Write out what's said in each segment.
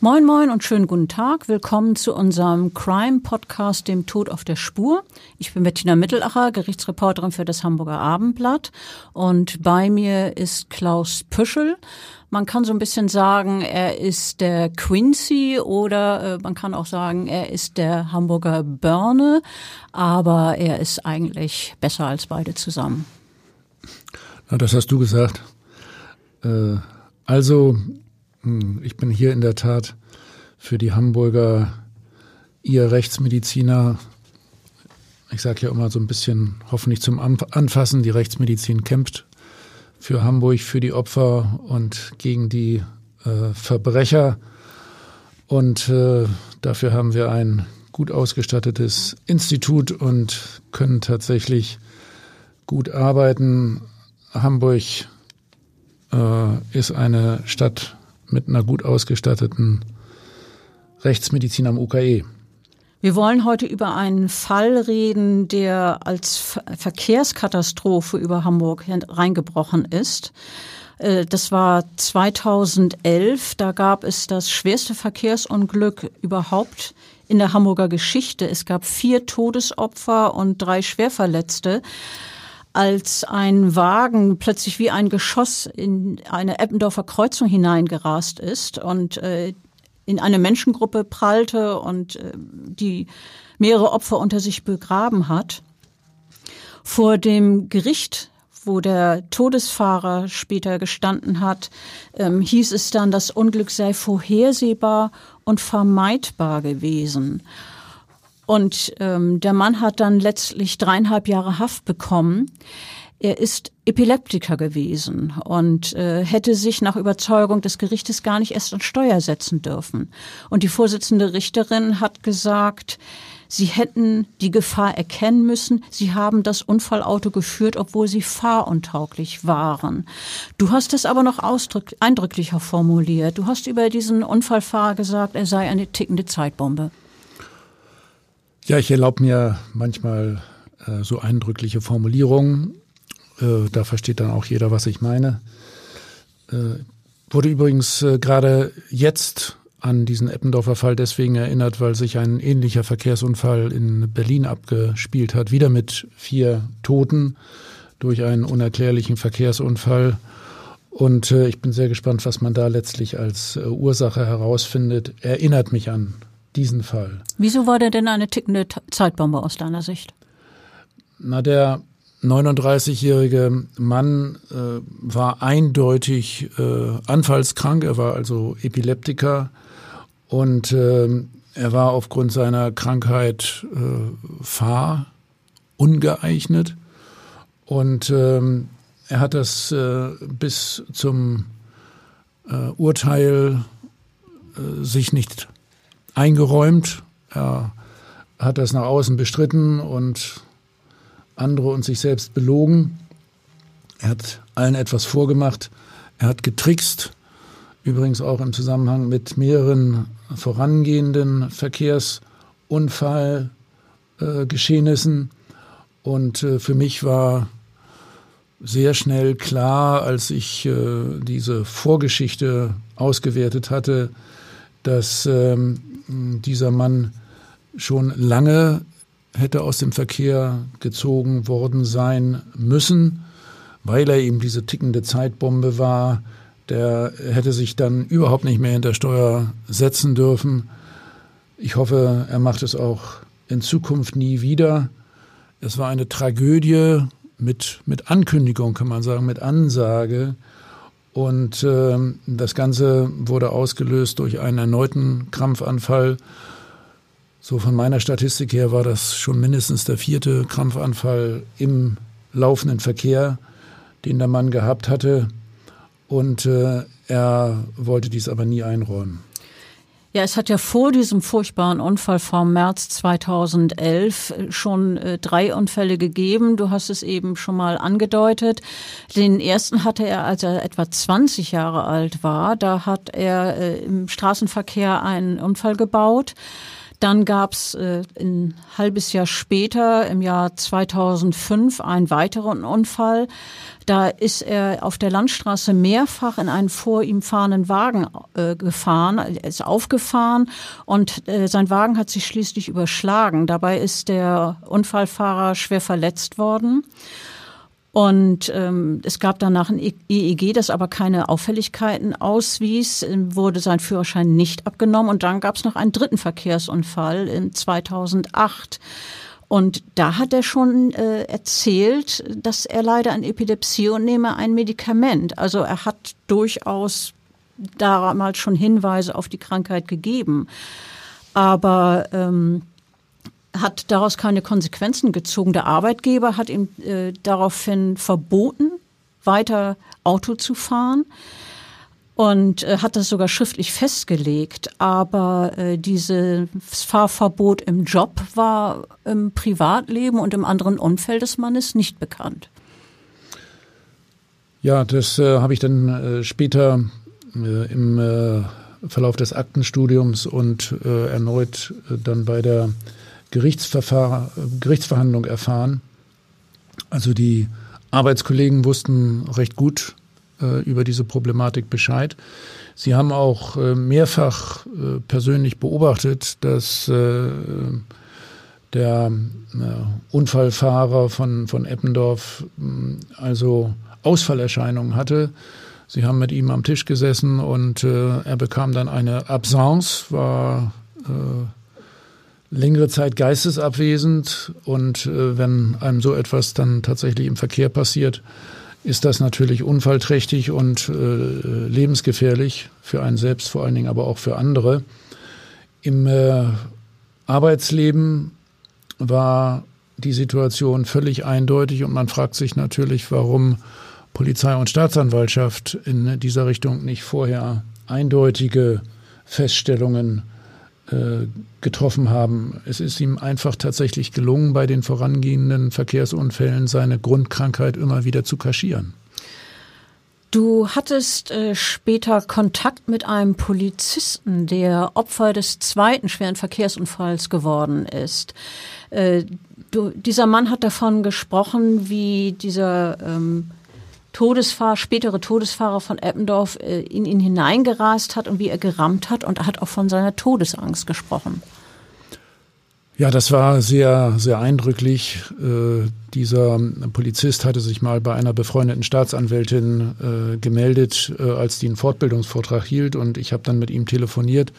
Moin Moin und schönen guten Tag. Willkommen zu unserem Crime-Podcast Dem Tod auf der Spur. Ich bin Bettina Mittelacher, Gerichtsreporterin für das Hamburger Abendblatt. Und bei mir ist Klaus Püschel. Man kann so ein bisschen sagen, er ist der Quincy oder äh, man kann auch sagen, er ist der Hamburger Börne. Aber er ist eigentlich besser als beide zusammen. Na, das hast du gesagt. Äh, also ich bin hier in der Tat für die Hamburger ihr Rechtsmediziner. Ich sage ja immer so ein bisschen hoffentlich zum Anfassen, die Rechtsmedizin kämpft für Hamburg, für die Opfer und gegen die äh, Verbrecher. Und äh, dafür haben wir ein gut ausgestattetes Institut und können tatsächlich gut arbeiten. Hamburg äh, ist eine Stadt mit einer gut ausgestatteten Rechtsmedizin am UKE. Wir wollen heute über einen Fall reden, der als Verkehrskatastrophe über Hamburg reingebrochen ist. Äh, das war 2011. Da gab es das schwerste Verkehrsunglück überhaupt in der Hamburger Geschichte. Es gab vier Todesopfer und drei Schwerverletzte als ein Wagen plötzlich wie ein Geschoss in eine Eppendorfer Kreuzung hineingerast ist und äh, in eine Menschengruppe prallte und äh, die mehrere Opfer unter sich begraben hat. Vor dem Gericht wo der Todesfahrer später gestanden hat, ähm, hieß es dann, das Unglück sei vorhersehbar und vermeidbar gewesen. Und ähm, der Mann hat dann letztlich dreieinhalb Jahre Haft bekommen. Er ist Epileptiker gewesen und äh, hätte sich nach Überzeugung des Gerichtes gar nicht erst an Steuer setzen dürfen. Und die Vorsitzende Richterin hat gesagt, Sie hätten die Gefahr erkennen müssen. Sie haben das Unfallauto geführt, obwohl sie fahruntauglich waren. Du hast es aber noch eindrücklicher formuliert. Du hast über diesen Unfallfahrer gesagt, er sei eine tickende Zeitbombe. Ja, ich erlaube mir manchmal äh, so eindrückliche Formulierungen. Äh, da versteht dann auch jeder, was ich meine. Äh, wurde übrigens äh, gerade jetzt an diesen Eppendorfer Fall deswegen erinnert, weil sich ein ähnlicher Verkehrsunfall in Berlin abgespielt hat, wieder mit vier Toten durch einen unerklärlichen Verkehrsunfall. Und äh, ich bin sehr gespannt, was man da letztlich als äh, Ursache herausfindet. Erinnert mich an diesen Fall. Wieso war der denn eine tickende Zeitbombe aus deiner Sicht? Na, der 39-jährige Mann äh, war eindeutig äh, anfallskrank, er war also Epileptiker und äh, er war aufgrund seiner Krankheit äh, fahrungeeignet und ähm, er hat das äh, bis zum äh, Urteil äh, sich nicht eingeräumt. Er hat das nach außen bestritten und andere und sich selbst belogen. Er hat allen etwas vorgemacht. Er hat getrickst, übrigens auch im Zusammenhang mit mehreren vorangehenden Verkehrsunfallgeschehnissen. Äh, und äh, für mich war sehr schnell klar, als ich äh, diese Vorgeschichte ausgewertet hatte, dass ähm, dieser Mann schon lange hätte aus dem Verkehr gezogen worden sein müssen, weil er eben diese tickende Zeitbombe war. Der hätte sich dann überhaupt nicht mehr hinter Steuer setzen dürfen. Ich hoffe, er macht es auch in Zukunft nie wieder. Es war eine Tragödie mit, mit Ankündigung, kann man sagen, mit Ansage. Und äh, das Ganze wurde ausgelöst durch einen erneuten Krampfanfall. So von meiner Statistik her war das schon mindestens der vierte Krampfanfall im laufenden Verkehr, den der Mann gehabt hatte. Und äh, er wollte dies aber nie einräumen. Ja, es hat ja vor diesem furchtbaren Unfall vom März 2011 schon äh, drei Unfälle gegeben. Du hast es eben schon mal angedeutet. Den ersten hatte er, als er etwa 20 Jahre alt war. Da hat er äh, im Straßenverkehr einen Unfall gebaut. Dann gab es äh, ein halbes Jahr später, im Jahr 2005, einen weiteren Unfall. Da ist er auf der Landstraße mehrfach in einen vor ihm fahrenden Wagen äh, gefahren, ist aufgefahren und äh, sein Wagen hat sich schließlich überschlagen. Dabei ist der Unfallfahrer schwer verletzt worden. Und ähm, es gab danach ein EEG, das aber keine Auffälligkeiten auswies, ähm, wurde sein Führerschein nicht abgenommen. Und dann gab es noch einen dritten Verkehrsunfall in 2008. Und da hat er schon äh, erzählt, dass er leider an Epilepsie und nehme ein Medikament. Also er hat durchaus damals schon Hinweise auf die Krankheit gegeben. Aber ähm, hat daraus keine Konsequenzen gezogen. Der Arbeitgeber hat ihm äh, daraufhin verboten, weiter Auto zu fahren und äh, hat das sogar schriftlich festgelegt. Aber äh, dieses Fahrverbot im Job war im Privatleben und im anderen Umfeld des Mannes nicht bekannt. Ja, das äh, habe ich dann äh, später äh, im äh, Verlauf des Aktenstudiums und erneut dann bei der Gerichtsverhandlung erfahren. Also die Arbeitskollegen wussten recht gut äh, über diese Problematik Bescheid. Sie haben auch äh, mehrfach äh, persönlich beobachtet, dass äh, der äh, Unfallfahrer von, von Eppendorf äh, also Ausfallerscheinungen hatte. Sie haben mit ihm am Tisch gesessen und er bekam dann eine Absence, war längere Zeit geistesabwesend und äh, wenn einem so etwas dann tatsächlich im Verkehr passiert, ist das natürlich unfallträchtig und äh, lebensgefährlich für einen selbst, vor allen Dingen aber auch für andere. Im äh, Arbeitsleben war die Situation völlig eindeutig und man fragt sich natürlich, warum Polizei und Staatsanwaltschaft in dieser Richtung nicht vorher eindeutige Feststellungen getroffen haben. Es ist ihm einfach tatsächlich gelungen, bei den vorangehenden Verkehrsunfällen seine Grundkrankheit immer wieder zu kaschieren. Du hattest äh, später Kontakt mit einem Polizisten, der Opfer des zweiten schweren Verkehrsunfalls geworden ist. Äh, du, dieser Mann hat davon gesprochen, wie dieser ähm, Todesfahrer, spätere Todesfahrer von Eppendorf äh, in ihn hineingerast hat und wie er gerammt hat und er hat auch von seiner Todesangst gesprochen. Ja, das war sehr, sehr eindrücklich. Äh, dieser Polizist hatte sich mal bei einer befreundeten Staatsanwältin äh, gemeldet, äh, als die einen Fortbildungsvortrag hielt und ich habe dann mit ihm telefoniert.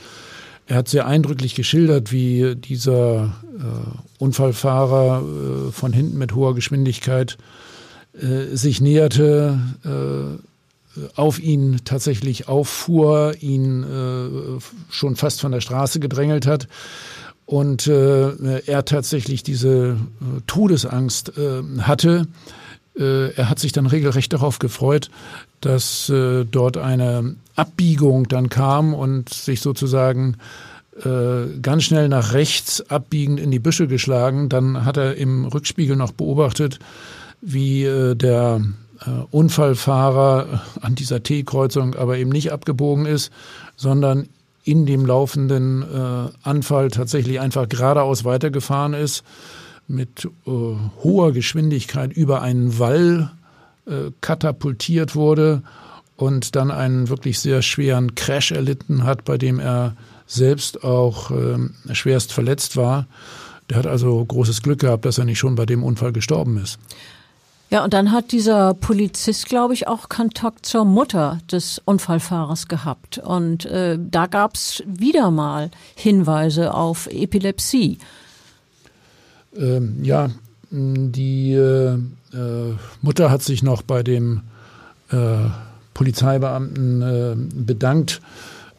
Er hat sehr eindrücklich geschildert, wie dieser äh, Unfallfahrer äh, von hinten mit hoher Geschwindigkeit äh, sich näherte, äh, auf ihn tatsächlich auffuhr, ihn äh, schon fast von der Straße gedrängelt hat und äh, er tatsächlich diese äh, Todesangst hatte. Er hat sich dann regelrecht darauf gefreut, dass dort eine Abbiegung dann kam und sich sozusagen ganz schnell nach rechts abbiegend in die Büsche geschlagen. Dann hat er im Rückspiegel noch beobachtet, wie äh, der äh, Unfallfahrer an dieser T-Kreuzung aber eben nicht abgebogen ist, sondern in dem laufenden äh, Anfall tatsächlich einfach geradeaus weitergefahren ist, mit äh, hoher Geschwindigkeit über einen Wall äh, katapultiert wurde und dann einen wirklich sehr schweren Crash erlitten hat, bei dem er selbst auch äh, schwerst verletzt war. Der hat also großes Glück gehabt, dass er nicht schon bei dem Unfall gestorben ist. Ja, und dann hat dieser Polizist, glaube ich, auch Kontakt zur Mutter des Unfallfahrers gehabt. Und äh, da gab es wieder mal Hinweise auf Epilepsie. Ähm, ja, Die äh, äh, Mutter hat sich noch bei dem äh, Polizeibeamten äh, bedankt,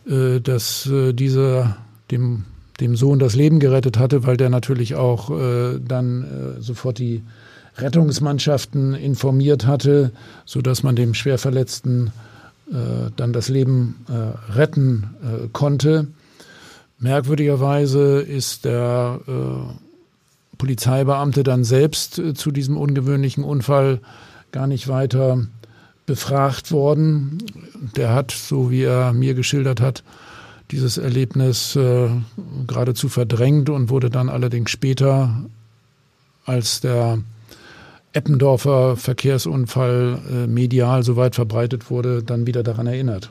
äh, dass dieser dem, dem Sohn das Leben gerettet hatte, weil der natürlich auch dann sofort die Rettungsmannschaften informiert hatte, sodass man dem Schwerverletzten dann das Leben retten konnte. Merkwürdigerweise ist der Polizeibeamte dann selbst äh, zu diesem ungewöhnlichen Unfall gar nicht weiter befragt worden. Der hat, so wie er mir geschildert hat, dieses Erlebnis äh, geradezu verdrängt und wurde dann allerdings später, als der Eppendorfer Verkehrsunfall äh, medial so weit verbreitet wurde, dann wieder daran erinnert.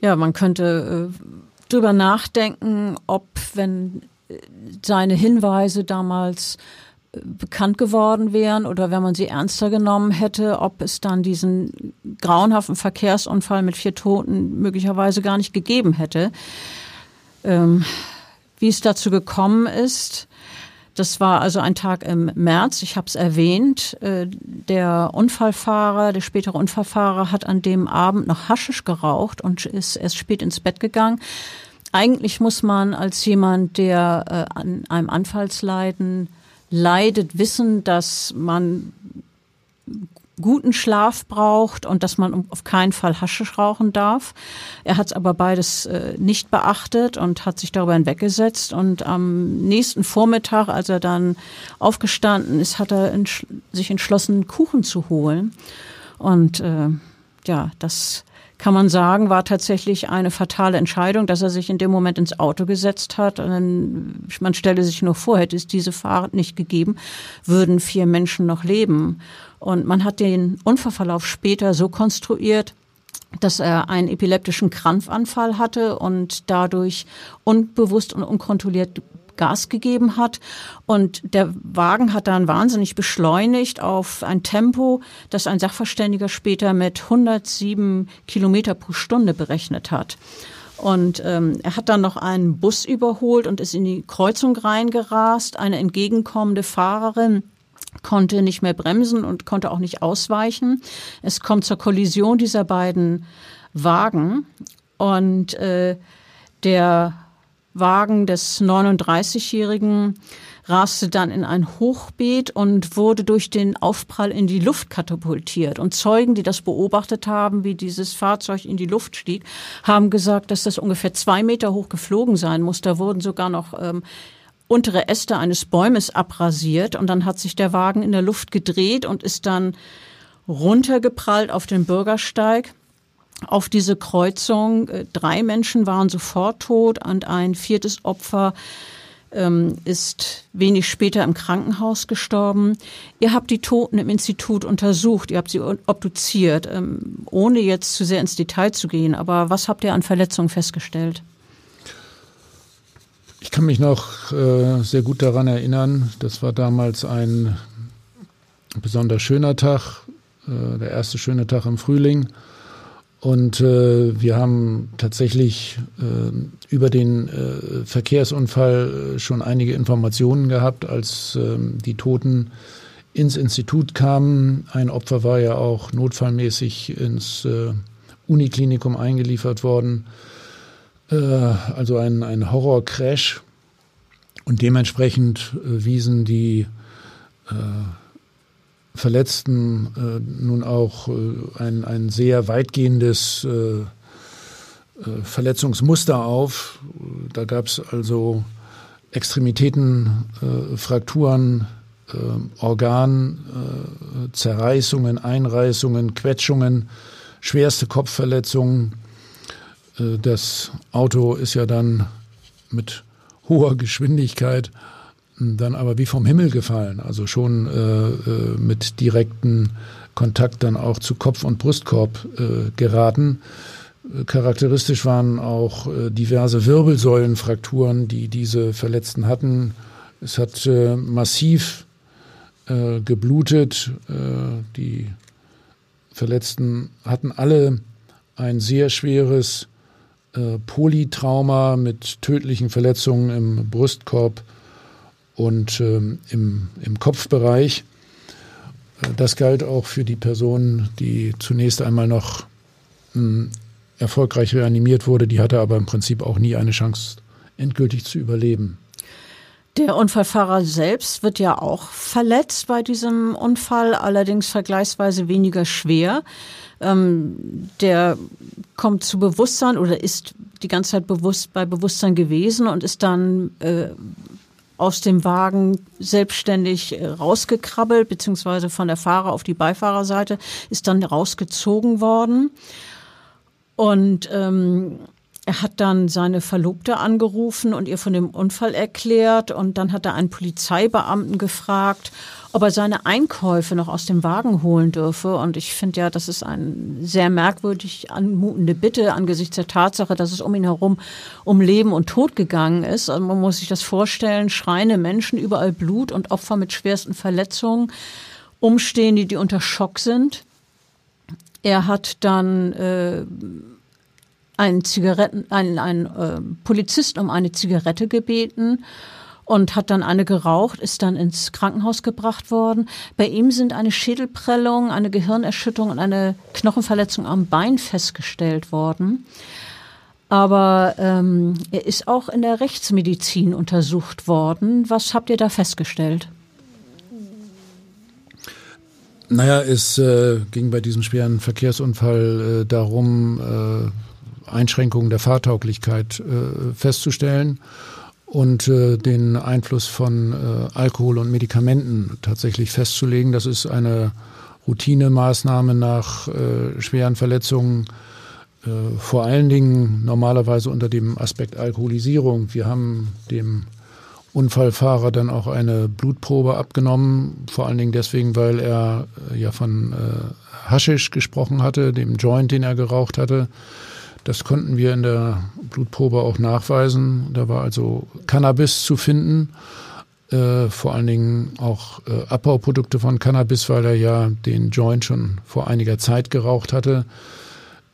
Ja, man könnte äh, drüber nachdenken, ob, wenn seine Hinweise damals äh, bekannt geworden wären oder wenn man sie ernster genommen hätte, ob es dann diesen grauenhaften Verkehrsunfall mit vier Toten möglicherweise gar nicht gegeben hätte. Ähm, wie es dazu gekommen ist, das war also ein Tag im März, ich habe es erwähnt. Äh, der Unfallfahrer, der spätere Unfallfahrer hat an dem Abend noch Haschisch geraucht und ist erst spät ins Bett gegangen. Eigentlich muss man als jemand, der äh, an einem Anfallsleiden leidet, wissen, dass man guten Schlaf braucht und dass man auf keinen Fall Haschisch rauchen darf. Er hat aber beides äh, nicht beachtet und hat sich darüber hinweggesetzt. Und am nächsten Vormittag, als er dann aufgestanden ist, hat er entsch sich entschlossen, Kuchen zu holen. Und äh, ja, das kann man sagen, war tatsächlich eine fatale Entscheidung, dass er sich in dem Moment ins Auto gesetzt hat. Und man stelle sich nur vor, hätte es diese Fahrt nicht gegeben, würden vier Menschen noch leben. Und man hat den Unfallverlauf später so konstruiert, dass er einen epileptischen Krampfanfall hatte und dadurch unbewusst und unkontrolliert Gas gegeben hat. Und der Wagen hat dann wahnsinnig beschleunigt auf ein Tempo, das ein Sachverständiger später mit 107 Kilometer pro Stunde berechnet hat. Und ähm, er hat dann noch einen Bus überholt und ist in die Kreuzung reingerast. Eine entgegenkommende Fahrerin konnte nicht mehr bremsen und konnte auch nicht ausweichen. Es kommt zur Kollision dieser beiden Wagen und äh, der Wagen des 39-Jährigen raste dann in ein Hochbeet und wurde durch den Aufprall in die Luft katapultiert. Und Zeugen, die das beobachtet haben, wie dieses Fahrzeug in die Luft stieg, haben gesagt, dass das ungefähr zwei Meter hoch geflogen sein muss. Da wurden sogar noch ähm, untere Äste eines Bäumes abrasiert und dann hat sich der Wagen in der Luft gedreht und ist dann runtergeprallt auf den Bürgersteig auf diese Kreuzung. Äh, drei Menschen waren sofort tot und ein viertes Opfer ähm, ist wenig später im Krankenhaus gestorben. Ihr habt die Toten im Institut untersucht, ihr habt sie obduziert, ähm, ohne jetzt zu sehr ins Detail zu gehen. Aber was habt ihr an Verletzungen festgestellt? Ich kann mich noch äh, sehr gut daran erinnern. Das war damals ein besonders schöner Tag, äh, der erste schöne Tag im Frühling. Und äh, wir haben tatsächlich äh, über den äh, Verkehrsunfall äh, schon einige Informationen gehabt, als äh, die Toten ins Institut kamen. Ein Opfer war ja auch notfallmäßig ins äh, Uniklinikum eingeliefert worden. Äh, also ein, ein Horrorcrash. Und dementsprechend äh, wiesen die äh, Verletzten äh, nun auch äh, ein, ein sehr weitgehendes äh, äh Verletzungsmuster auf. Da gab es also Extremitäten, äh, Frakturen, äh, Organzerreißungen, Einreißungen, Quetschungen, schwerste Kopfverletzungen. das Auto ist ja dann mit hoher Geschwindigkeit dann aber wie vom Himmel gefallen, also schon äh, äh, mit direkten Kontakt dann auch zu Kopf- und Brustkorb äh, geraten. Charakteristisch waren auch äh, diverse Wirbelsäulenfrakturen, die diese Verletzten hatten. Es hat äh, massiv äh, geblutet. die Verletzten hatten alle ein sehr schweres Polytrauma mit tödlichen Verletzungen im Brustkorb und ähm, im, im Kopfbereich. Äh, das galt auch für die Person, die zunächst einmal noch mh, hm, erfolgreich reanimiert wurde. Die hatte aber im Prinzip auch nie eine Chance, endgültig zu überleben. Der Unfallfahrer selbst wird ja auch verletzt bei diesem Unfall, allerdings vergleichsweise weniger schwer. Ähm, der kommt zu Bewusstsein oder ist die ganze Zeit bewusst bei Bewusstsein gewesen und ist dann äh, aus dem Wagen selbstständig äh, rausgekrabbelt, beziehungsweise von der Fahrer auf die Beifahrerseite, ist dann rausgezogen worden. Und ähm, er hat dann seine Verlobte angerufen und ihr von dem Unfall erklärt und dann hat er einen Polizeibeamten gefragt, ob er seine Einkäufe noch aus dem Wagen holen dürfe. Und ich finde ja, das ist eine sehr merkwürdig anmutende Bitte angesichts der Tatsache, dass es um ihn herum um Leben und Tod gegangen ist. Also man muss sich das vorstellen, schreiende Menschen, überall Blut und Opfer mit schwersten Verletzungen, Umstehende, die unter Schock sind. Er hat dann äh, einen Zigaretten, einen, einen äh, Polizisten um eine Zigarette gebeten und hat dann eine geraucht, ist dann ins Krankenhaus gebracht worden. Bei ihm sind eine Schädelprellung, eine Gehirnerschütterung und eine Knochenverletzung am Bein festgestellt worden. Aber ähm, er ist auch in der Rechtsmedizin untersucht worden. Was habt ihr da festgestellt? Naja, es äh, ging bei diesem schweren Verkehrsunfall äh, darum, äh, Einschränkungen der Fahrtauglichkeit äh, festzustellen und äh, den Einfluss von äh, Alkohol und Medikamenten tatsächlich festzulegen. Das ist eine Routinemaßnahme nach äh, schweren Verletzungen, äh, vor allen Dingen normalerweise unter dem Aspekt Alkoholisierung. Wir haben dem Unfallfahrer dann auch eine Blutprobe abgenommen, vor allen Dingen deswegen, weil er äh, ja von äh, Haschisch gesprochen hatte, dem Joint, den er geraucht hatte. Das konnten wir in der Blutprobe auch nachweisen. Da war also Cannabis zu finden, äh, vor allen Dingen auch äh, Abbauprodukte von Cannabis, weil er ja den Joint schon vor einiger Zeit geraucht hatte.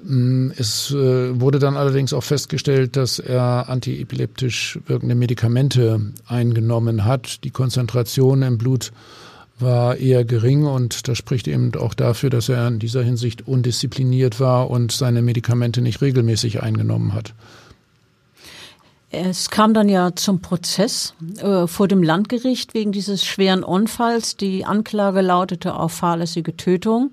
Mm, es äh, wurde dann allerdings auch festgestellt, dass er antiepileptisch wirkende Medikamente eingenommen hat. Die Konzentration im Blut war eher gering und das spricht eben auch dafür, dass er in dieser Hinsicht undiszipliniert war und seine Medikamente nicht regelmäßig eingenommen hat. Es kam dann ja zum Prozess äh, vor dem Landgericht wegen dieses schweren Unfalls. Die Anklage lautete auf fahrlässige Tötung.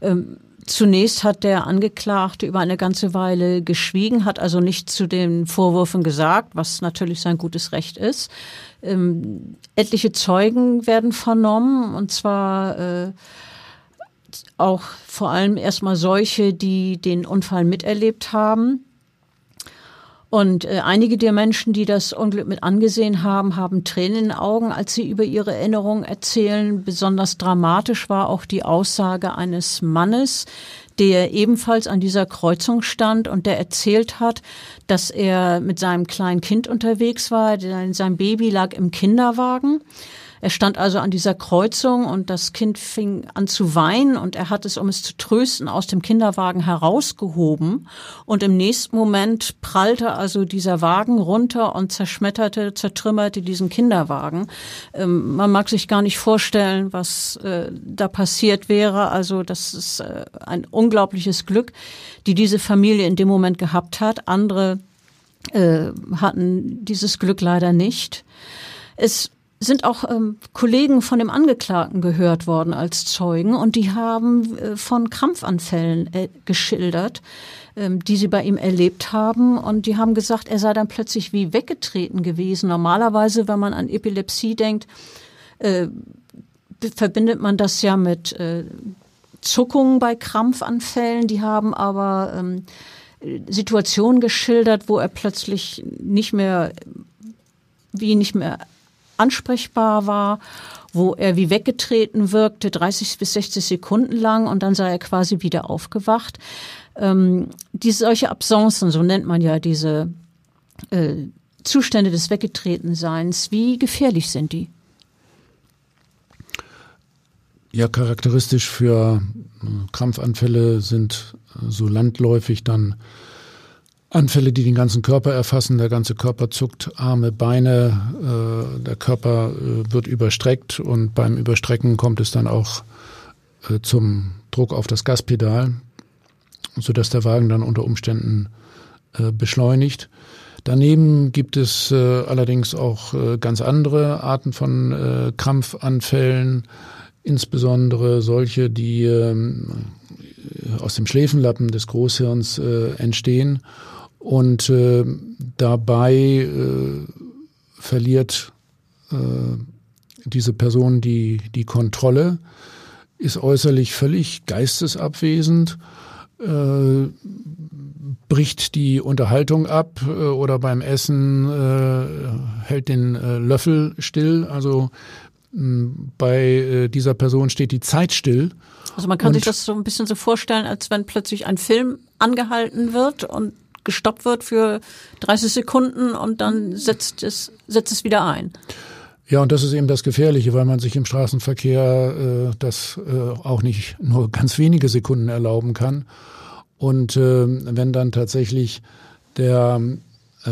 Ähm, Zunächst hat der Angeklagte über eine ganze Weile geschwiegen, hat also nicht zu den Vorwürfen gesagt, was natürlich sein gutes Recht ist. Ähm, etliche Zeugen werden vernommen, und zwar äh, auch vor allem erstmal solche, die den Unfall miterlebt haben. Und äh, einige der Menschen, die das Unglück mit angesehen haben, haben Tränen in den Augen, als sie über ihre Erinnerungen erzählen. Besonders dramatisch war auch die Aussage eines Mannes, der ebenfalls an dieser Kreuzung stand und der erzählt hat, dass er mit seinem kleinen Kind unterwegs war. Sein Baby lag im Kinderwagen er stand also an dieser Kreuzung und das Kind fing an zu weinen und er hat es, um es zu trösten, aus dem Kinderwagen herausgehoben und im nächsten Moment prallte also dieser Wagen runter und zerschmetterte, zertrümmerte diesen Kinderwagen. Ähm, man mag sich gar nicht vorstellen, was äh, da passiert wäre. Also das ist äh, ein unglaubliches Glück, die diese Familie in dem Moment gehabt hat. Andere äh, hatten dieses Glück leider nicht. Es sind auch ähm, Kollegen von dem Angeklagten gehört worden als Zeugen und die haben äh, von Krampfanfällen äh, geschildert, ähm, die sie bei ihm erlebt haben und die haben gesagt, er sei dann plötzlich wie weggetreten gewesen. Normalerweise, wenn man an Epilepsie denkt, äh, verbindet man das ja mit äh, Zuckungen bei Krampfanfällen. Die haben aber ähm, Situationen geschildert, wo er plötzlich nicht mehr wie nicht mehr ansprechbar war, wo er wie weggetreten wirkte, 30 bis 60 Sekunden lang und dann sei er quasi wieder aufgewacht. Ähm, diese solche Absencen, so nennt man ja diese äh, Zustände des Weggetretenseins, wie gefährlich sind die? Ja, charakteristisch für äh, Krampfanfälle sind äh, so landläufig dann Anfälle, die den ganzen Körper erfassen. Der ganze Körper zuckt, Arme, Beine, äh, der Körper äh, wird überstreckt und beim Überstrecken kommt es dann auch äh, zum Druck auf das Gaspedal, sodass der Wagen dann unter Umständen äh, beschleunigt. Daneben gibt es äh, allerdings auch äh, ganz andere Arten von Krampfanfällen, insbesondere solche, die ähm, aus dem Schläfenlappen des Großhirns entstehen und äh, dabei äh, verliert äh, diese Person die, die Kontrolle, ist äußerlich völlig geistesabwesend, äh, bricht die Unterhaltung ab äh, oder beim Essen äh, hält den äh, Löffel still. Also bei äh, dieser Person steht die Zeit still. Also man kann und sich das so ein bisschen so vorstellen, als wenn plötzlich ein Film angehalten wird und gestoppt wird für 30 Sekunden und dann setzt es, setzt es wieder ein. Ja, und das ist eben das Gefährliche, weil man sich im Straßenverkehr äh, das äh, auch nicht nur ganz wenige Sekunden erlauben kann. Und äh, wenn dann tatsächlich der äh,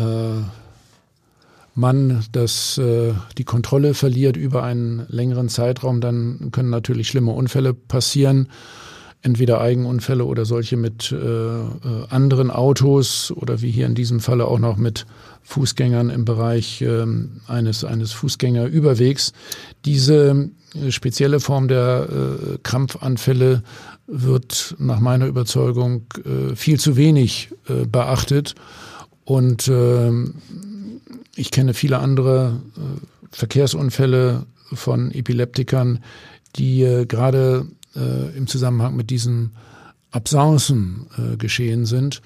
Mann das, äh, die Kontrolle verliert über einen längeren Zeitraum, dann können natürlich schlimme Unfälle passieren. Entweder Eigenunfälle oder solche mit äh, äh, anderen Autos oder wie hier in diesem Falle auch noch mit Fußgängern im Bereich äh, eines, eines Fußgängerüberwegs. Diese äh, spezielle Form der äh, Krampfanfälle wird nach meiner Überzeugung äh, viel zu wenig beachtet. Und äh, ich kenne viele andere Verkehrsunfälle von Epileptikern, die gerade äh, im Zusammenhang mit diesen Absencen äh, geschehen sind.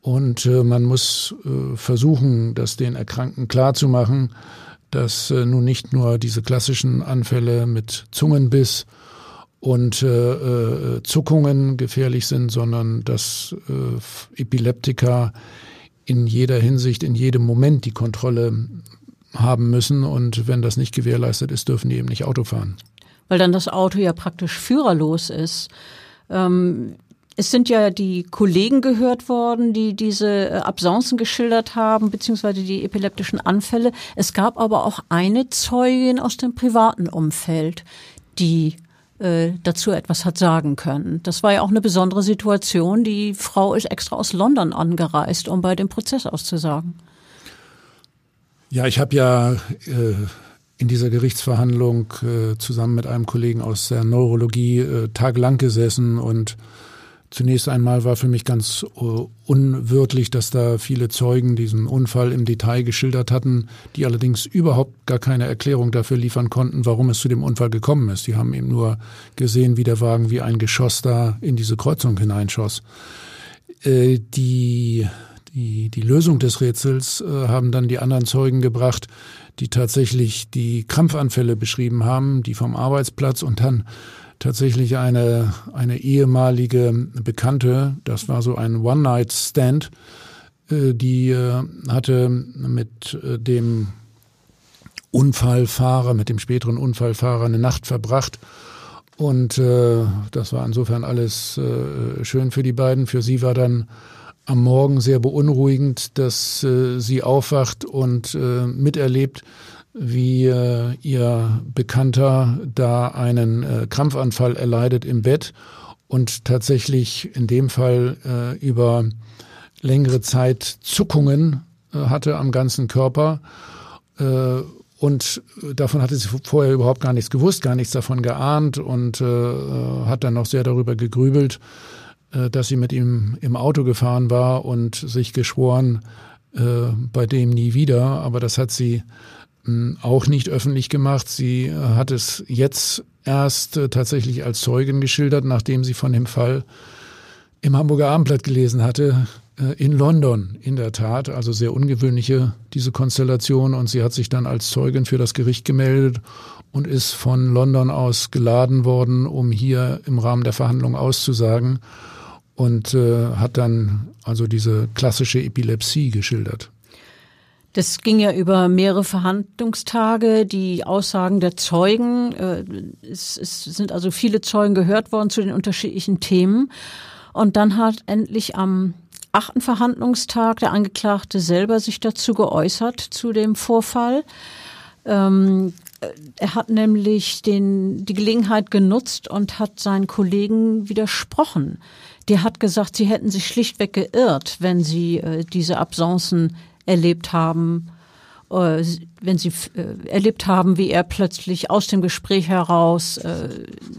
Und äh, man muss äh, versuchen, das den Erkrankten klarzumachen, dass äh, nun nicht nur diese klassischen Anfälle mit Zungenbiss und äh, Zuckungen gefährlich sind, sondern dass Epileptiker in jeder Hinsicht, in jedem Moment die Kontrolle haben müssen. Und wenn das nicht gewährleistet ist, dürfen die eben nicht Auto fahren. Weil dann das Auto ja praktisch führerlos ist. Ähm es sind ja die Kollegen gehört worden, die diese äh, Absencen geschildert haben, beziehungsweise die epileptischen Anfälle. Es gab aber auch eine Zeugin aus dem privaten Umfeld, die äh, dazu etwas hat sagen können. Das war ja auch eine besondere Situation. Die Frau ist extra aus London angereist, um bei dem Prozess auszusagen. Ja, ich habe ja äh, in dieser Gerichtsverhandlung äh, zusammen mit einem Kollegen aus der Neurologie äh, tagelang gesessen und Zunächst einmal war für mich ganz uh, unwirtlich, dass da viele Zeugen diesen Unfall im Detail geschildert hatten, die allerdings überhaupt gar keine Erklärung dafür liefern konnten, warum es zu dem Unfall gekommen ist. Die haben eben nur gesehen, wie der Wagen wie ein Geschoss da in diese Kreuzung hineinschoss. Äh, die, die, die Lösung des Rätsels äh, haben dann die anderen Zeugen gebracht, die tatsächlich die Krampfanfälle beschrieben haben, die vom Arbeitsplatz und dann tatsächlich eine, eine ehemalige Bekannte, das war so ein One-Night-Stand, äh, die äh, hatte mit äh, dem Unfallfahrer, mit dem späteren Unfallfahrer eine Nacht verbracht. Und das war insofern alles schön für die beiden. Für sie war dann am Morgen sehr beunruhigend, dass äh, sie aufwacht und äh, miterlebt, wie äh, ihr Bekannter da einen äh, Krampfanfall erleidet im Bett und tatsächlich in dem Fall äh, über längere Zeit Zuckungen äh, hatte am ganzen Körper. Und davon hatte sie vorher überhaupt gar nichts gewusst, gar nichts davon geahnt und äh, hat dann noch sehr darüber gegrübelt, dass sie mit ihm im Auto gefahren war und sich geschworen, äh, bei dem nie wieder. Aber das hat sie auch nicht öffentlich gemacht. Sie äh, hat es jetzt erst äh, tatsächlich als Zeugin geschildert, nachdem sie von dem Fall im Hamburger Abendblatt gelesen hatte, äh, in London in der Tat. Also sehr ungewöhnliche diese Konstellation. Und sie hat sich dann als Zeugin für das Gericht gemeldet und ist von London aus geladen worden, um hier im Rahmen der Verhandlung auszusagen. Und äh, hat dann also diese klassische Epilepsie geschildert. Das ging ja über mehrere Verhandlungstage. Die Aussagen der Zeugen, äh, es, es sind also viele Zeugen gehört worden zu den unterschiedlichen Themen. Und dann hat endlich am achten Verhandlungstag der Angeklagte selber sich dazu geäußert, zu dem Vorfall. Ähm, er hat nämlich den, die Gelegenheit genutzt und hat seinen Kollegen widersprochen. Der hat gesagt, sie hätten sich schlichtweg geirrt, wenn sie äh, diese Absenzen erlebt haben äh, wenn sie äh, erlebt haben, wie er plötzlich aus dem Gespräch heraus äh,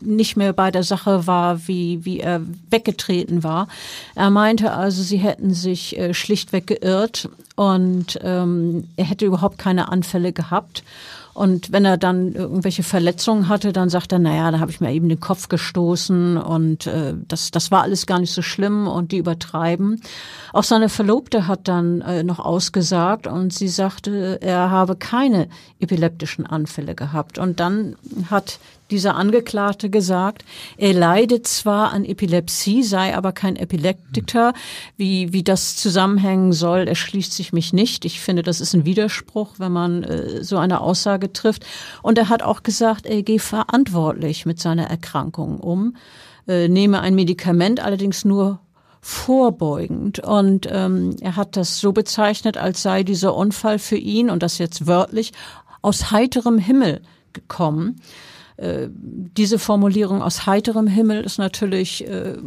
nicht mehr bei der Sache war, wie, wie er weggetreten war. Er meinte also, sie hätten sich schlichtweg geirrt und ähm, er hätte überhaupt keine Anfälle gehabt. Und wenn er dann irgendwelche Verletzungen hatte, dann sagt er, naja, da habe ich mir eben den Kopf gestoßen und äh, das, das war alles gar nicht so schlimm und die übertreiben. Auch seine Verlobte hat dann äh, noch ausgesagt und sie sagte, er habe keine epileptischen Anfälle gehabt. Und dann hat dieser Angeklagte gesagt, er leidet zwar an Epilepsie, sei aber kein Epileptiker. Wie, wie das zusammenhängen soll, erschließt sich mich nicht. Ich finde, das ist ein Widerspruch, wenn man äh, so eine Aussage trifft. Und er hat auch gesagt, er gehe verantwortlich mit seiner Erkrankung um, äh, nehme ein Medikament allerdings nur vorbeugend. Und ähm, er hat das so bezeichnet, als sei dieser Unfall für ihn, und das jetzt wörtlich, aus heiterem Himmel gekommen. Äh, diese Formulierung aus heiterem Himmel ist natürlich, äh,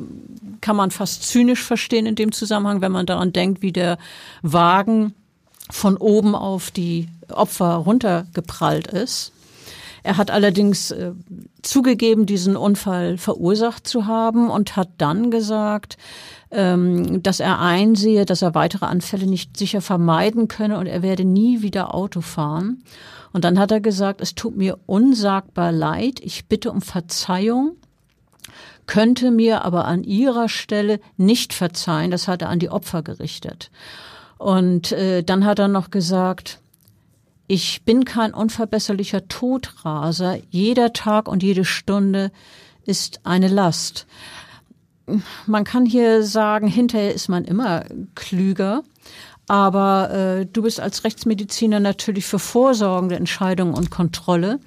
kann man fast zynisch verstehen in dem Zusammenhang, wenn man daran denkt, wie der Wagen von oben auf die Opfer runtergeprallt ist. Er hat allerdings äh, zugegeben, diesen Unfall verursacht zu haben und hat dann gesagt, ähm, dass er einsehe, dass er weitere Anfälle nicht sicher vermeiden könne und er werde nie wieder Auto fahren. Und dann hat er gesagt, es tut mir unsagbar leid, ich bitte um Verzeihung, könnte mir aber an ihrer Stelle nicht verzeihen. Das hat er an die Opfer gerichtet. Und äh, dann hat er noch gesagt, ich bin kein unverbesserlicher Todraser. Jeder Tag und jede Stunde ist eine Last. Man kann hier sagen, hinterher ist man immer klüger. Aber äh, du bist als Rechtsmediziner natürlich für vorsorgende Entscheidungen und Kontrolle.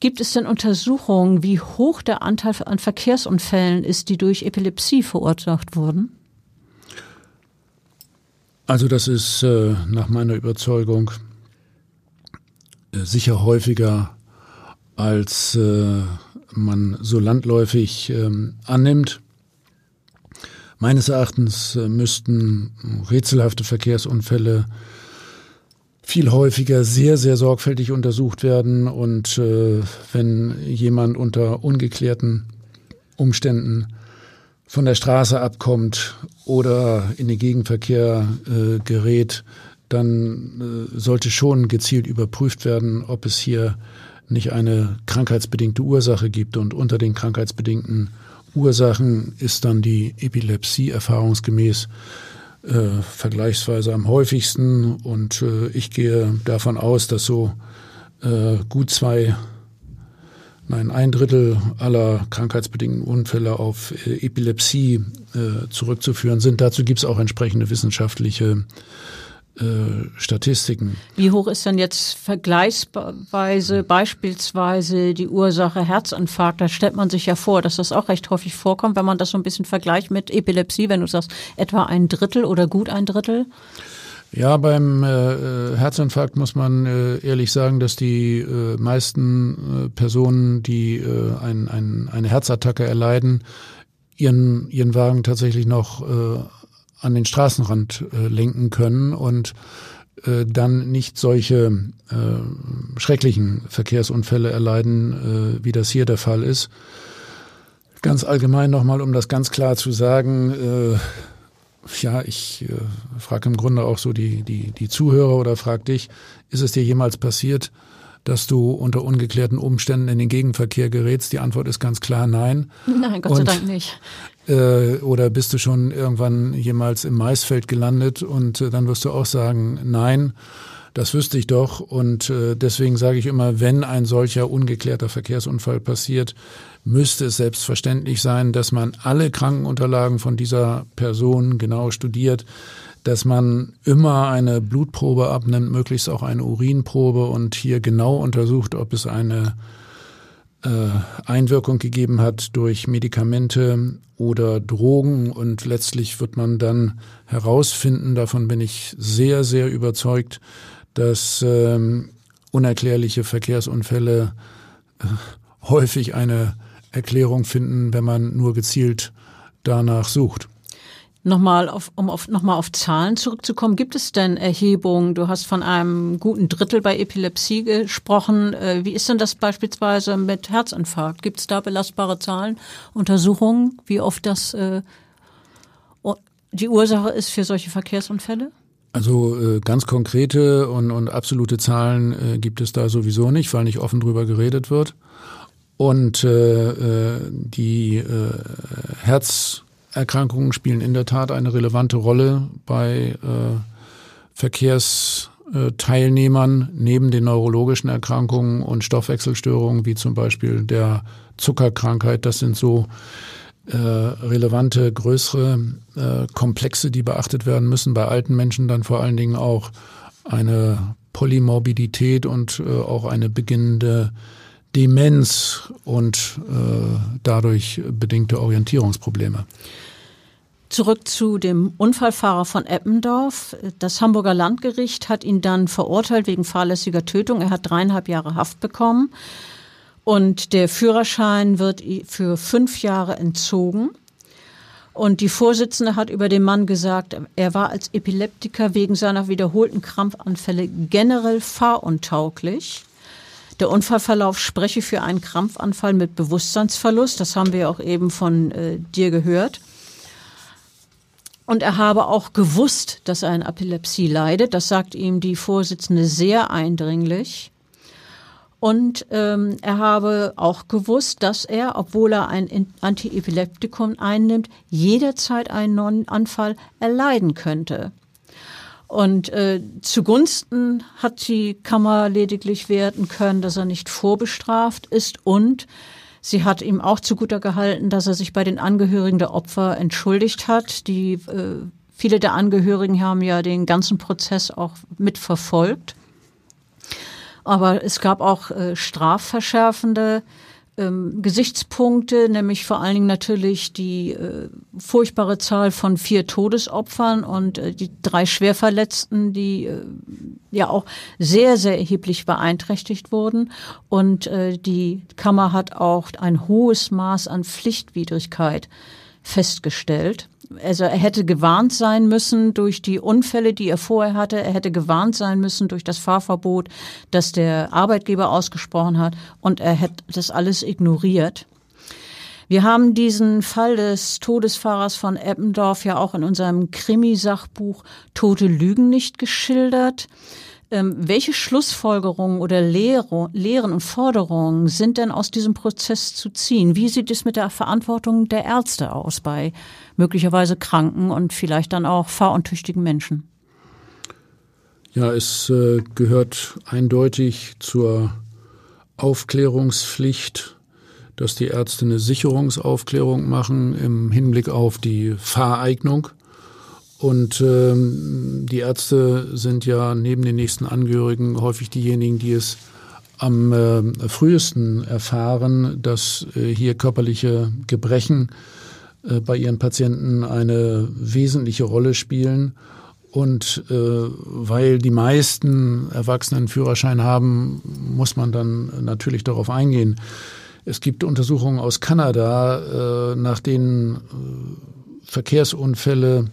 Gibt es denn Untersuchungen, wie hoch der Anteil an Verkehrsunfällen ist, die durch Epilepsie verursacht wurden? Also das ist äh, nach meiner Überzeugung äh, sicher häufiger, als äh, man so landläufig ähm, annimmt. Meines Erachtens äh, müssten rätselhafte Verkehrsunfälle viel häufiger sehr, sehr sorgfältig untersucht werden. Und äh, wenn jemand unter ungeklärten Umständen von der Straße abkommt oder in den Gegenverkehr äh, gerät, dann äh, sollte schon gezielt überprüft werden, ob es hier nicht eine krankheitsbedingte Ursache gibt und unter den krankheitsbedingten Ursachen ist dann die Epilepsie erfahrungsgemäß äh, vergleichsweise am häufigsten. Und äh, ich gehe davon aus, dass so äh, gut zwei, nein, ein Drittel aller krankheitsbedingten Unfälle auf äh, Epilepsie äh, zurückzuführen sind. Dazu gibt es auch entsprechende wissenschaftliche Statistiken. Wie hoch ist denn jetzt vergleichsweise beispielsweise die Ursache Herzinfarkt? Da stellt man sich ja vor, dass das auch recht häufig vorkommt, wenn man das so ein bisschen vergleicht mit Epilepsie, wenn du sagst etwa ein Drittel oder gut ein Drittel. Ja, beim äh, äh Herzinfarkt muss man äh, ehrlich sagen, dass die äh, meisten äh, Personen, die äh, ein, ein, eine Herzattacke erleiden, ihren, ihren Wagen tatsächlich noch äh, an den Straßenrand äh, lenken können und äh, dann nicht solche äh, schrecklichen Verkehrsunfälle erleiden, äh, wie das hier der Fall ist. Ganz allgemein nochmal, um das ganz klar zu sagen, äh, ja, ich äh, frage im Grunde auch so die, die, die Zuhörer oder frag dich, ist es dir jemals passiert, dass du unter ungeklärten Umständen in den Gegenverkehr gerätst? Die Antwort ist ganz klar nein. Nein, Gott und, sei Dank nicht. Äh, oder bist du schon irgendwann jemals im Maisfeld gelandet und äh, dann wirst du auch sagen, nein, das wüsste ich doch. Und äh, deswegen sage ich immer, wenn ein solcher ungeklärter Verkehrsunfall passiert, müsste es selbstverständlich sein, dass man alle Krankenunterlagen von dieser Person genau studiert, dass man immer eine Blutprobe abnimmt, möglichst auch eine Urinprobe und hier genau untersucht, ob es eine äh, Einwirkung gegeben hat durch Medikamente oder Drogen und letztlich wird man dann herausfinden, davon bin ich sehr, sehr überzeugt, dass ähm, unerklärliche Verkehrsunfälle äh, häufig eine Erklärung finden, wenn man nur gezielt danach sucht. Nochmal auf, um auf, nochmal auf Zahlen zurückzukommen, gibt es denn Erhebungen? Du hast von einem guten Drittel bei Epilepsie gesprochen. Äh, wie ist denn das beispielsweise mit Herzinfarkt? Gibt es da belastbare Zahlen, Untersuchungen, wie oft das äh, die Ursache ist für solche Verkehrsunfälle? Also äh, ganz konkrete und, und absolute Zahlen äh, gibt es da sowieso nicht, weil nicht offen drüber geredet wird. Und äh, äh die Herz Erkrankungen spielen in der Tat eine relevante Rolle bei äh, Verkehrsteilnehmern neben den neurologischen Erkrankungen und Stoffwechselstörungen wie zum Beispiel der Zuckerkrankheit. Das sind so äh, relevante, größere äh, Komplexe, die beachtet werden müssen. Bei alten Menschen dann vor allen Dingen auch eine Polymorbidität und äh, auch eine beginnende Demenz und äh, dadurch bedingte Orientierungsprobleme. Zurück zu dem Unfallfahrer von Eppendorf. Das Hamburger Landgericht hat ihn dann verurteilt wegen fahrlässiger Tötung. Er hat dreieinhalb Jahre Haft bekommen und der Führerschein wird für fünf Jahre entzogen. Und die Vorsitzende hat über den Mann gesagt, er war als Epileptiker wegen seiner wiederholten Krampfanfälle generell fahruntauglich. Der Unfallverlauf spreche für einen Krampfanfall mit Bewusstseinsverlust. Das haben wir auch eben von äh, dir gehört. Und er habe auch gewusst, dass er an Epilepsie leidet. Das sagt ihm die Vorsitzende sehr eindringlich. Und ähm, er habe auch gewusst, dass er, obwohl er ein Antiepileptikum einnimmt, jederzeit einen neuen Anfall erleiden könnte. Und äh, zugunsten hat die Kammer lediglich werten können, dass er nicht vorbestraft ist und Sie hat ihm auch zugute gehalten, dass er sich bei den Angehörigen der Opfer entschuldigt hat. Die, äh, viele der Angehörigen haben ja den ganzen Prozess auch mitverfolgt. Aber es gab auch äh, strafverschärfende ähm, Gesichtspunkte, nämlich vor allen Dingen natürlich die äh, furchtbare Zahl von vier Todesopfern und äh, die drei Schwerverletzten, die äh, ja auch sehr, sehr erheblich beeinträchtigt wurden. Und äh, die Kammer hat auch ein hohes Maß an Pflichtwidrigkeit festgestellt. Also er hätte gewarnt sein müssen durch die Unfälle, die er vorher hatte. Er hätte gewarnt sein müssen durch das Fahrverbot, das der Arbeitgeber ausgesprochen hat. Und er hätte das alles ignoriert. Wir haben diesen Fall des Todesfahrers von Eppendorf ja auch in unserem Krimisachbuch Tote Lügen nicht geschildert. Ähm, welche Schlussfolgerungen oder Lehre, Lehren und Forderungen sind denn aus diesem Prozess zu ziehen? Wie sieht es mit der Verantwortung der Ärzte aus bei möglicherweise kranken und vielleicht dann auch fahruntüchtigen Menschen? Ja, es äh, gehört eindeutig zur Aufklärungspflicht, dass die Ärzte eine Sicherungsaufklärung machen im Hinblick auf die Fahreignung und ähm, die Ärzte sind ja neben den nächsten Angehörigen häufig diejenigen, die es am äh, frühesten erfahren, dass äh, hier körperliche Gebrechen äh, bei ihren Patienten eine wesentliche Rolle spielen. Und äh, weil die meisten Erwachsenen Führerschein haben, muss man dann natürlich darauf eingehen. Es gibt Untersuchungen aus Kanada, äh, nach denen äh, Verkehrsunfälle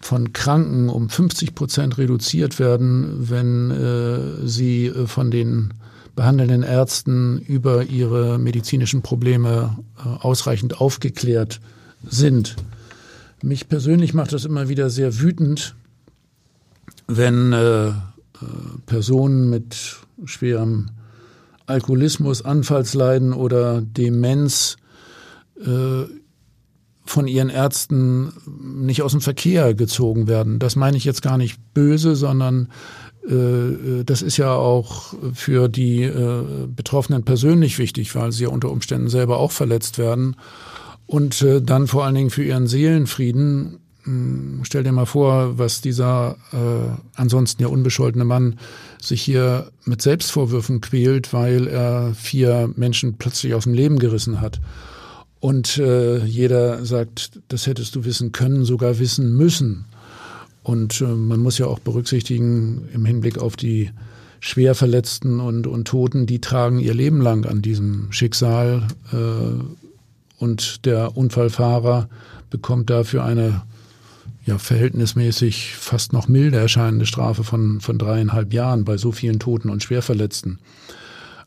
von Kranken um 50 Prozent reduziert werden, wenn äh, sie äh, von den behandelnden Ärzten über ihre medizinischen Probleme äh, ausreichend aufgeklärt sind. Mich persönlich macht das immer wieder sehr wütend, wenn äh, äh Personen mit schwerem Alkoholismus, Anfallsleiden oder Demenz äh, von ihren Ärzten nicht aus dem Verkehr gezogen werden. Das meine ich jetzt gar nicht böse, sondern das ist ja auch für die äh, Betroffenen persönlich wichtig, weil sie ja unter Umständen selber auch verletzt werden. Und äh, dann vor allen Dingen für ihren Seelenfrieden hm, stell dir mal vor, was dieser äh, ansonsten ja unbescholtene Mann sich hier mit Selbstvorwürfen quält, weil er vier Menschen plötzlich aus dem Leben gerissen hat. Und äh, jeder sagt, das hättest du wissen können, sogar wissen müssen. Und äh, man muss ja auch berücksichtigen, im Hinblick auf die Schwerverletzten und, und Toten, die tragen ihr Leben lang an diesem Schicksal. Äh, und der Unfallfahrer bekommt dafür eine ja, verhältnismäßig fast noch milde erscheinende Strafe von, von dreieinhalb Jahren bei so vielen Toten und Schwerverletzten.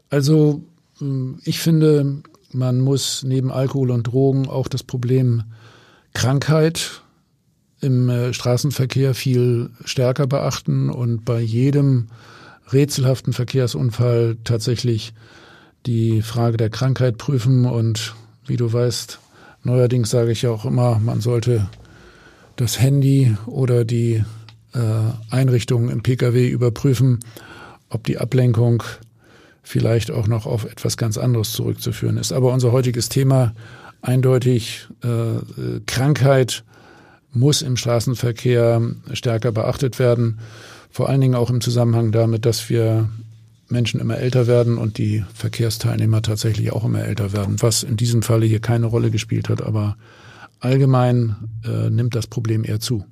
Also äh, ich finde, man muss neben Alkohol und Drogen auch das Problem Krankheit im äh, Straßenverkehr viel stärker beachten und bei jedem rätselhaften Verkehrsunfall tatsächlich die Frage der Krankheit prüfen. Und wie du weißt, neuerdings sage ich ja auch immer, man sollte das Handy oder die äh, Einrichtungen im Pkw überprüfen, ob die Ablenkung vielleicht auch noch auf etwas ganz anderes zurückzuführen ist. Aber unser heutiges Thema eindeutig äh, Krankheit muss im Straßenverkehr stärker beachtet werden. Vor allen Dingen auch im Zusammenhang damit, dass wir Menschen immer älter werden und die Verkehrsteilnehmer tatsächlich auch immer älter werden, was in diesem Falle hier keine Rolle gespielt hat, aber allgemein äh, nimmt das Problem eher zu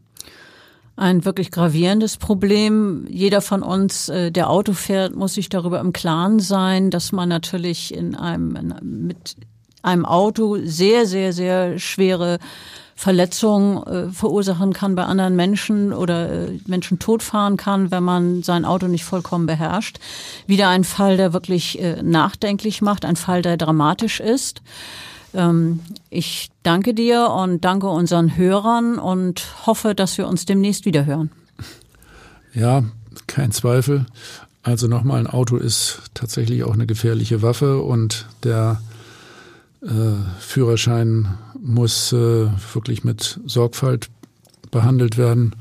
ein wirklich gravierendes Problem. Jeder von uns, äh, der Auto fährt, muss sich darüber im Klaren sein, dass man natürlich in einem in, mit einem Auto sehr, sehr, sehr schwere Verletzungen äh, verursachen kann bei anderen Menschen oder äh, Menschen totfahren kann, wenn man sein Auto nicht vollkommen beherrscht. Wieder ein Fall, der wirklich äh, nachdenklich macht, ein Fall, der dramatisch ist. Ähm, ich danke dir und danke unseren Hörern und hoffe, dass wir uns demnächst wieder hören. Ja, kein Zweifel. Also nochmal, ein Auto ist tatsächlich auch eine gefährliche Waffe und der äh, Führerschein muss äh, wirklich mit Sorgfalt behandelt werden.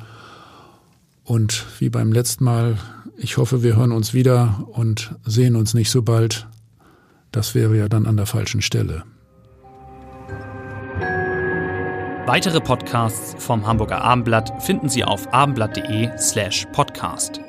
Und wie beim letzten Mal, ich hoffe, wir hören uns wieder und sehen uns nicht so bald. Das wäre ja dann an der falschen Stelle. Weitere Podcasts vom Hamburger Abendblatt finden Sie auf abendblatt.de slash podcast.